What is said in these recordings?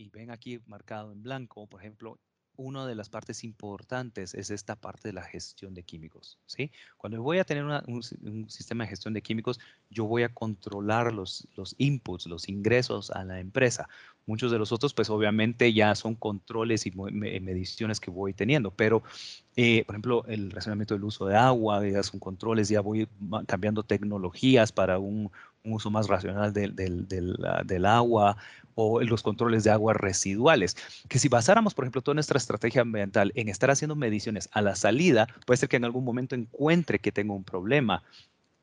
y ven aquí marcado en blanco, por ejemplo, una de las partes importantes es esta parte de la gestión de químicos. ¿sí? Cuando voy a tener un, sistema de gestión de químicos, yo voy a controlar los, los inputs, los ingresos a la empresa. Muchos de los otros, pues obviamente ya son controles y mediciones que voy teniendo, pero eh, por ejemplo, el razonamiento del uso de agua, ya son controles, ya voy cambiando tecnologías para un, uso más racional del, del, del, agua o los controles de aguas residuales. Que si basáramos, por ejemplo, toda nuestra estrategia ambiental en estar haciendo mediciones a la salida, puede ser que en algún momento encuentre que tengo un problema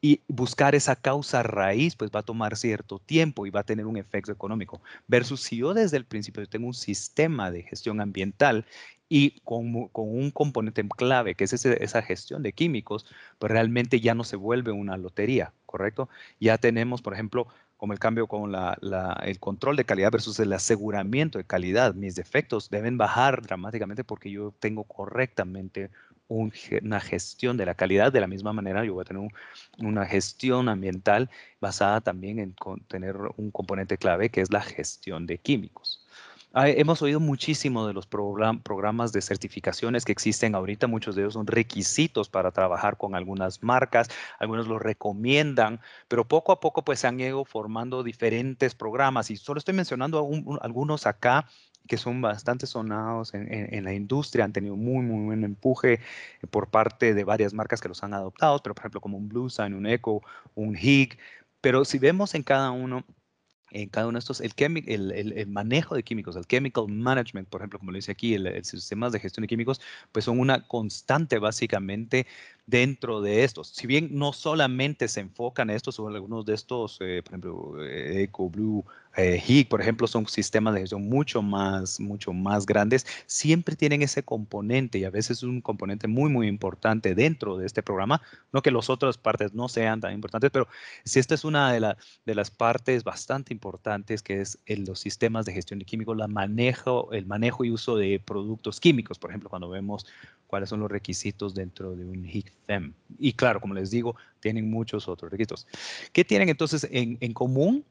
y buscar esa causa raíz, pues va a tomar cierto tiempo y va a tener un efecto económico. Versus si yo desde el principio tengo un sistema de gestión ambiental y con, con un componente clave, que es esa gestión de químicos, pues realmente ya no se vuelve una lotería, ¿correcto? Ya tenemos, por ejemplo, como el cambio con la, el control de calidad versus el aseguramiento de calidad. Mis defectos deben bajar dramáticamente porque yo tengo correctamente una gestión de la calidad. De la misma manera, yo voy a tener una gestión ambiental basada también en tener un componente clave que es la gestión de químicos. Hemos oído muchísimo de los programas de certificaciones que existen ahorita. Muchos de ellos son requisitos para trabajar con algunas marcas. Algunos los recomiendan, pero poco a poco pues se han ido formando diferentes programas y solo estoy mencionando algunos acá que son bastante sonados en, la industria, han tenido muy, muy buen empuje por parte de varias marcas que los han adoptado, pero por ejemplo como un Bluesign, un Echo, un HIG, pero si vemos en cada uno, en cada uno de estos, el, el, manejo de químicos, el chemical management, por ejemplo, como lo dice aquí, el, sistemas de gestión de químicos, pues son una constante básicamente dentro de estos. Si bien no solamente se enfocan en estos, son algunos de estos, eh, por ejemplo, eh, Eco, Blue, eh, por ejemplo, son sistemas de gestión mucho más, mucho más grandes, siempre tienen ese componente y a veces es un componente muy, muy importante dentro de este programa. No que las otras partes no sean tan importantes, pero si esta es una de, de las partes bastante importantes que es el, los sistemas de gestión de químicos, la manejo, el manejo y uso de productos químicos. Por ejemplo, cuando vemos cuáles son los requisitos dentro de un HICFEM. Y claro, como les digo, tienen muchos otros requisitos. ¿Qué tienen entonces en, en común?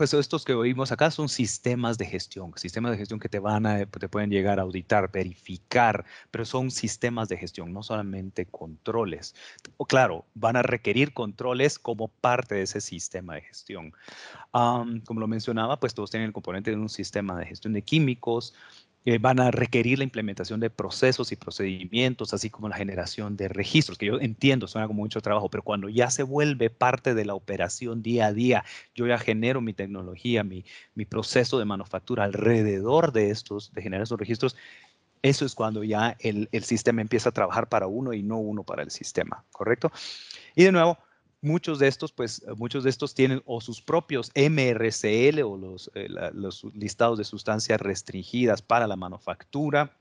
pues estos que oímos acá son sistemas de gestión, sistemas de gestión que te van a, te pueden llegar a auditar, verificar, pero son sistemas de gestión, no solamente controles. O claro, van a requerir controles como parte de ese sistema de gestión. como lo mencionaba, pues todos tienen el componente de un sistema de gestión de químicos, eh, van a requerir la implementación de procesos y procedimientos, así como la generación de registros, que yo entiendo, suena como mucho trabajo, pero cuando ya se vuelve parte de la operación día a día, yo ya genero mi tecnología, mi, mi proceso de manufactura alrededor de estos, de generar esos registros, eso es cuando ya el, el sistema empieza a trabajar para uno y no uno para el sistema, ¿correcto? Y de nuevo, muchos de estos, pues, eh, muchos de estos tienen o sus propios MRCL o los, eh, los listados de sustancias restringidas para la manufactura.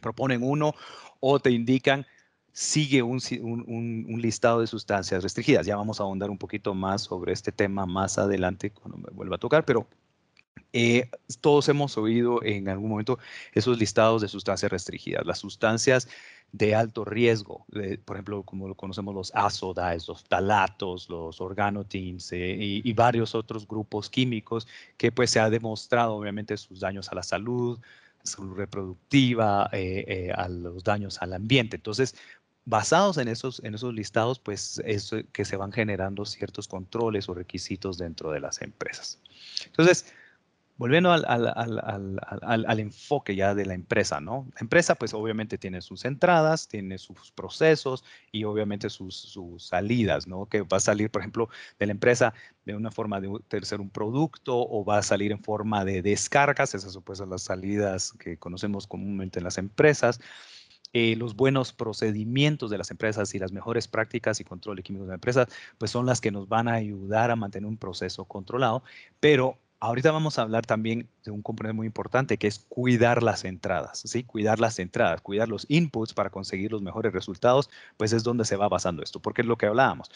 Proponen uno o te indican sigue un, un, listado de sustancias restringidas. Ya vamos a ahondar un poquito más sobre este tema más adelante cuando me vuelva a tocar, pero eh, todos hemos oído en algún momento esos listados de sustancias restringidas. Las sustancias de alto riesgo, por ejemplo, como conocemos los azodais, los talatos, los organotins eh, y, varios otros grupos químicos que pues se ha demostrado obviamente sus daños a la salud, salud reproductiva, eh, a los daños al ambiente. Entonces, basados en esos, en esos listados, pues es que se van generando ciertos controles o requisitos dentro de las empresas. Entonces, volviendo al, enfoque ya de la empresa, ¿no? La empresa, pues obviamente tiene sus entradas, tiene sus procesos y obviamente sus, salidas, ¿no? Que va a salir, por ejemplo, de la empresa de una forma de, ser un producto o va a salir en forma de descargas, esas son pues las salidas que conocemos comúnmente en las empresas. Eh, los buenos procedimientos de las empresas y las mejores prácticas y control de químicos de la empresa, pues son las que nos van a ayudar a mantener un proceso controlado, pero Ahorita vamos a hablar también de un componente muy importante que es cuidar las entradas, ¿sí? Cuidar las entradas, cuidar los inputs para conseguir los mejores resultados, pues es donde se va basando esto, porque es lo que hablábamos.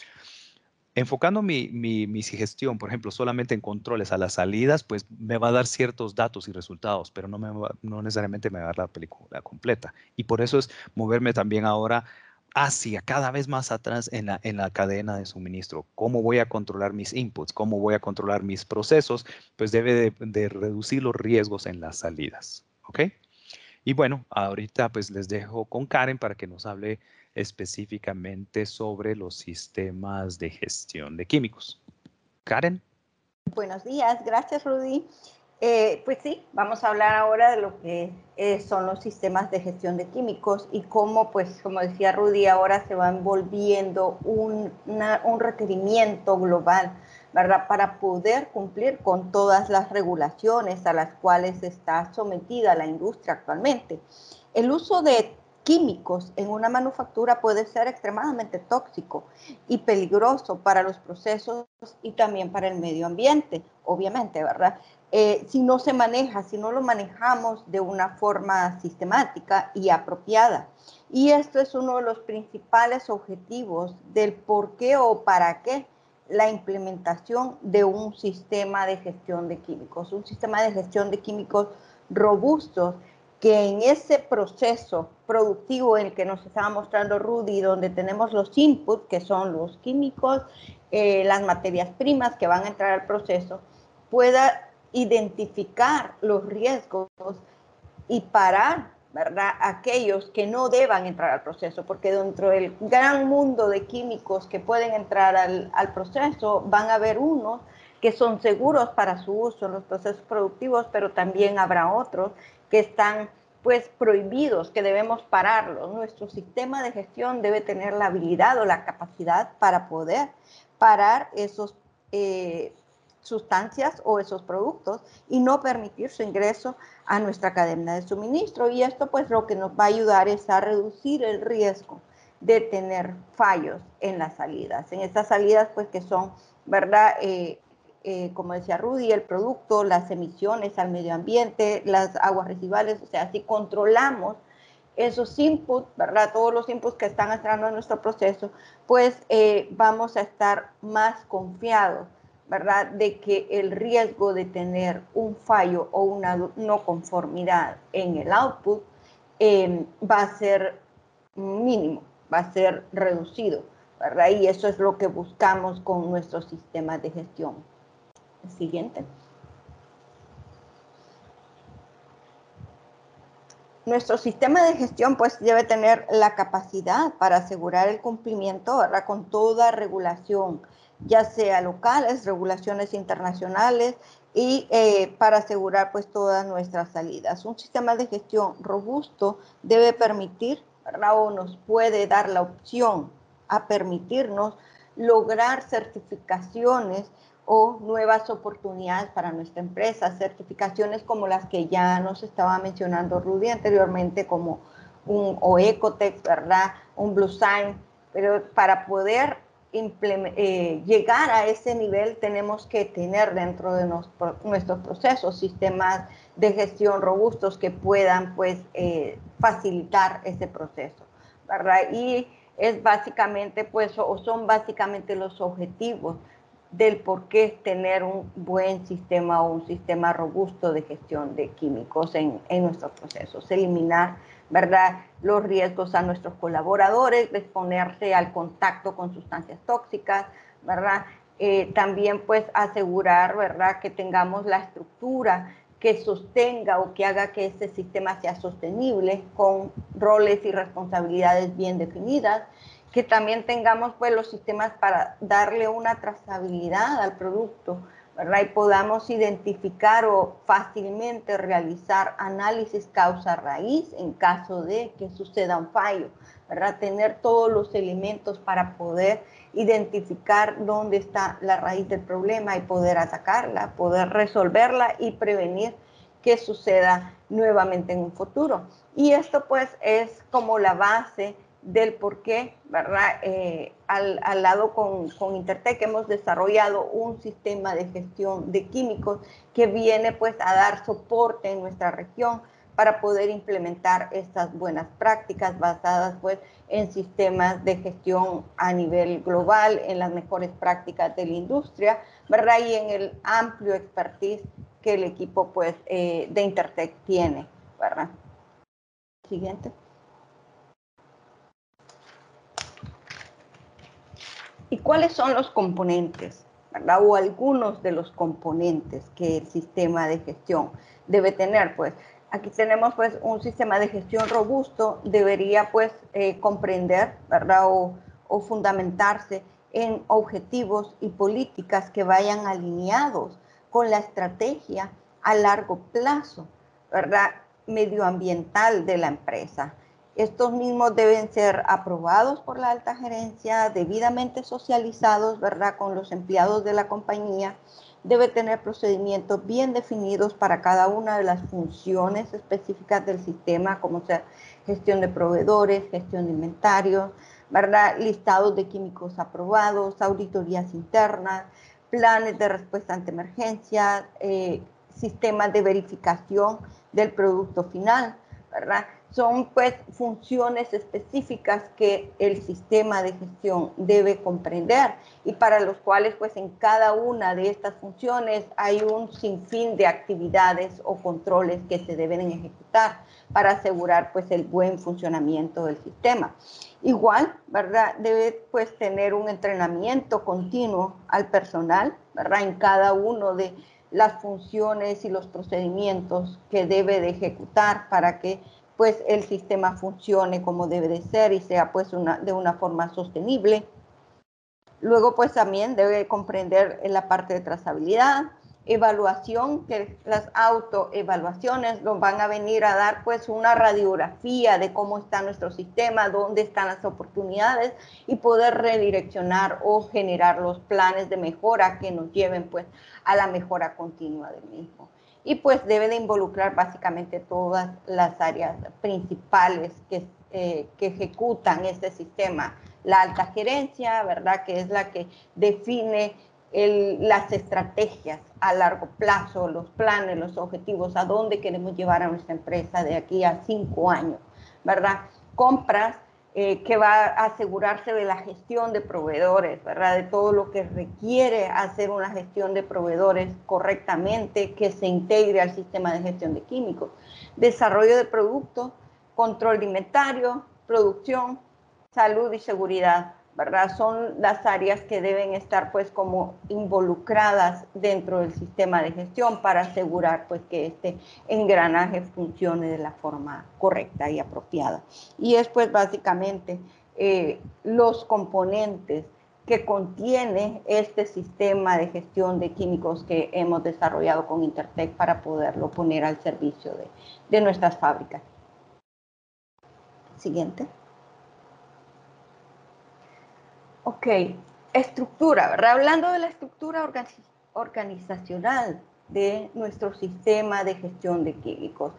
Enfocando mi, mi, gestión, por ejemplo, solamente en controles a las salidas, pues me va a dar ciertos datos y resultados, pero no, me no necesariamente me va a dar la película completa. Y por eso es moverme también ahora hacia cada vez más atrás en la, en la cadena de suministro. ¿Cómo voy a controlar mis inputs? ¿Cómo voy a controlar mis procesos? Pues debe de, reducir los riesgos en las salidas. ¿Ok? Y bueno, ahorita pues les dejo con Karen para que nos hable específicamente sobre los sistemas de gestión de químicos. Karen. Buenos días, gracias Rudy. Eh, pues sí, vamos a hablar ahora de lo que eh, son los sistemas de gestión de químicos y cómo, pues, como decía Rudy, ahora se va envolviendo un, un requerimiento global, ¿verdad? Para poder cumplir con todas las regulaciones a las cuales está sometida la industria actualmente. El uso de químicos en una manufactura puede ser extremadamente tóxico y peligroso para los procesos y también para el medio ambiente, obviamente, ¿verdad? Eh, si no se maneja, si no lo manejamos de una forma sistemática y apropiada. Y esto es uno de los principales objetivos del por qué o para qué la implementación de un sistema de gestión de químicos, un sistema de gestión de químicos robustos que en ese proceso productivo en el que nos estaba mostrando Rudy, donde tenemos los inputs, que son los químicos, eh, las materias primas que van a entrar al proceso, pueda identificar los riesgos y parar, ¿verdad? Aquellos que no deban entrar al proceso, porque dentro del gran mundo de químicos que pueden entrar al, al proceso, van a haber unos que son seguros para su uso en los procesos productivos, pero también habrá otros que están pues prohibidos, que debemos pararlos. Nuestro sistema de gestión debe tener la habilidad o la capacidad para poder parar esos eh, sustancias o esos productos y no permitir su ingreso a nuestra cadena de suministro. Y esto pues lo que nos va a ayudar es a reducir el riesgo de tener fallos en las salidas. En estas salidas pues que son, ¿verdad? Eh, eh, como decía Rudy, el producto, las emisiones al medio ambiente, las aguas residuales, o sea, si controlamos esos inputs, ¿verdad? Todos los inputs que están entrando en nuestro proceso, pues eh, vamos a estar más confiados ¿verdad? De que el riesgo de tener un fallo o una no conformidad en el output em, va a ser mínimo, va a ser reducido, ¿verdad? Y eso es lo que buscamos con nuestros sistemas de gestión. Siguiente. Nuestro sistema de gestión pues debe tener la capacidad para asegurar el cumplimiento ¿verdad? con toda regulación ya sea locales, regulaciones internacionales y eh, para asegurar pues todas nuestras salidas. Un sistema de gestión robusto debe permitir, o nos puede dar la opción a permitirnos lograr certificaciones o nuevas oportunidades para nuestra empresa, certificaciones como las que ya nos estaba mencionando Rudy anteriormente, como un o Ecotech, ¿verdad? Un Blue Sign, pero para poder eh, llegar a ese nivel tenemos que tener dentro de nuestros procesos sistemas de gestión robustos que puedan pues eh, facilitar ese proceso, ¿verdad? Y es básicamente pues o son básicamente los objetivos del por qué tener un buen sistema o un sistema robusto de gestión de químicos en, en nuestros procesos, eliminar ¿verdad? Los riesgos a nuestros colaboradores, exponerse al contacto con sustancias tóxicas, ¿verdad? Eh, también pues asegurar, ¿verdad? Que tengamos la estructura que sostenga o que haga que ese sistema sea sostenible con roles y responsabilidades bien definidas, que también tengamos pues los sistemas para darle una trazabilidad al producto, y podamos identificar o fácilmente realizar análisis causa-raíz en caso de que suceda un fallo, ¿verdad? Tener todos los elementos para poder identificar dónde está la raíz del problema y poder atacarla, poder resolverla y prevenir que suceda nuevamente en un futuro. Y esto pues es como la base del por qué, ¿verdad? Eh, al, al, lado con, con, Intertech hemos desarrollado un sistema de gestión de químicos que viene pues a dar soporte en nuestra región para poder implementar estas buenas prácticas basadas pues en sistemas de gestión a nivel global, en las mejores prácticas de la industria, ¿verdad? Y en el amplio expertise que el equipo pues eh, de Intertech tiene, ¿verdad? Siguiente. ¿Y cuáles son los componentes? ¿verdad? O algunos de los componentes que el sistema de gestión debe tener, pues aquí tenemos pues un sistema de gestión robusto, debería pues eh, comprender, ¿verdad? O, o fundamentarse en objetivos y políticas que vayan alineados con la estrategia a largo plazo, ¿verdad? Medioambiental de la empresa. Estos mismos deben ser aprobados por la alta gerencia, debidamente socializados, ¿verdad?, con los empleados de la compañía. Debe tener procedimientos bien definidos para cada una de las funciones específicas del sistema, como sea gestión de proveedores, gestión de inventarios, ¿verdad? listados de químicos aprobados, auditorías internas, planes de respuesta ante emergencias, eh, sistemas de verificación del producto final, ¿verdad? Son pues funciones específicas que el sistema de gestión debe comprender y para los cuales pues en cada una de estas funciones hay un sinfín de actividades o controles que se deben ejecutar para asegurar pues el buen funcionamiento del sistema. Igual, ¿verdad? Debe pues tener un entrenamiento continuo al personal, ¿verdad? En cada uno de las funciones y los procedimientos que debe de ejecutar para que pues el sistema funcione como debe de ser y sea pues de una forma sostenible. Luego pues también debe comprender la parte de trazabilidad, evaluación, que las autoevaluaciones nos van a venir a dar pues una radiografía de cómo está nuestro sistema, dónde están las oportunidades y poder redireccionar o generar los planes de mejora que nos lleven pues a la mejora continua del mismo y pues debe de involucrar básicamente todas las áreas principales que, eh, que ejecutan este sistema. La alta gerencia, ¿verdad? Que es la que define las estrategias a largo plazo, los planes, los objetivos, a dónde queremos llevar a nuestra empresa de aquí a cinco años, ¿verdad? Compras, eh, que va a asegurarse de la gestión de proveedores, ¿verdad? De todo lo que requiere hacer una gestión de proveedores correctamente, que se integre al sistema de gestión de químicos. Desarrollo de productos, control de inventario, producción, salud y seguridad. Son las áreas que deben estar pues como involucradas dentro del sistema de gestión para asegurar pues que este engranaje funcione de la forma correcta y apropiada. Y es pues básicamente eh, los componentes que contiene este sistema de gestión de químicos que hemos desarrollado con Intertech para poderlo poner al servicio de, de nuestras fábricas. Siguiente. Ok, estructura, ¿verdad? Hablando de la estructura organizacional de nuestro sistema de gestión de químicos.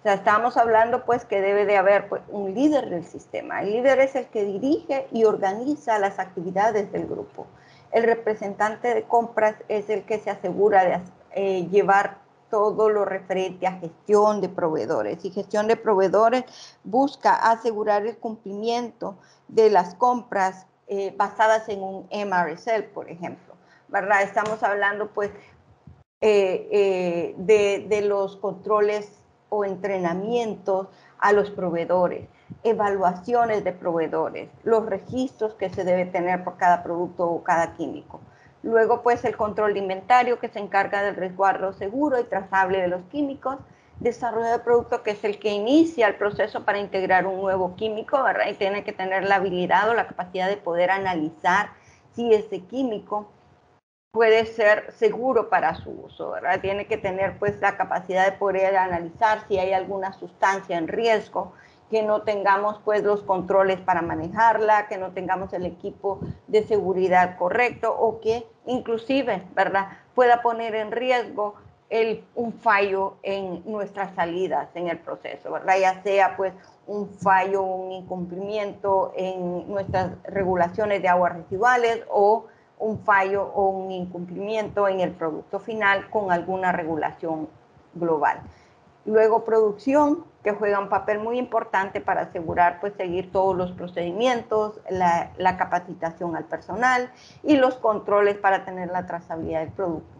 O sea, estamos hablando pues que debe de haber pues, un líder del sistema. El líder es el que dirige y organiza las actividades del grupo. El representante de compras es el que se asegura de eh, llevar todo lo referente a gestión de proveedores. Y gestión de proveedores busca asegurar el cumplimiento de las compras eh, basadas en un MRSL, por ejemplo, ¿verdad? Estamos hablando, pues, eh, eh, de, de, los controles o entrenamientos a los proveedores, evaluaciones de proveedores, los registros que se debe tener por cada producto o cada químico. Luego, pues, el control de inventario que se encarga del resguardo seguro y trazable de los químicos, desarrollo de producto que es el que inicia el proceso para integrar un nuevo químico, ¿verdad? Y tiene que tener la habilidad o la capacidad de poder analizar si ese químico puede ser seguro para su uso, ¿verdad? Tiene que tener pues la capacidad de poder analizar si hay alguna sustancia en riesgo, que no tengamos pues los controles para manejarla, que no tengamos el equipo de seguridad correcto o que inclusive, ¿verdad? Pueda poner en riesgo un fallo en nuestras salidas en el proceso. Ya sea pues un fallo, un incumplimiento en nuestras regulaciones de aguas residuales o un fallo o un incumplimiento en el producto final con alguna regulación global. Luego producción, que juega un papel muy importante para asegurar pues seguir todos los procedimientos, la capacitación al personal y los controles para tener la trazabilidad del producto.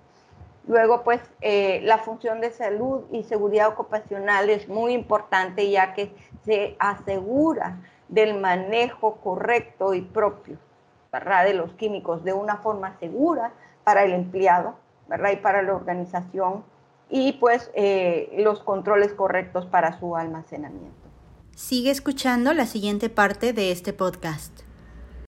Luego, pues, eh, la función de salud y seguridad ocupacional es muy importante ya que se asegura del manejo correcto y propio de los químicos de una forma segura para el empleado y para la organización y pues eh, los controles correctos para su almacenamiento. Sigue escuchando la siguiente parte de este podcast.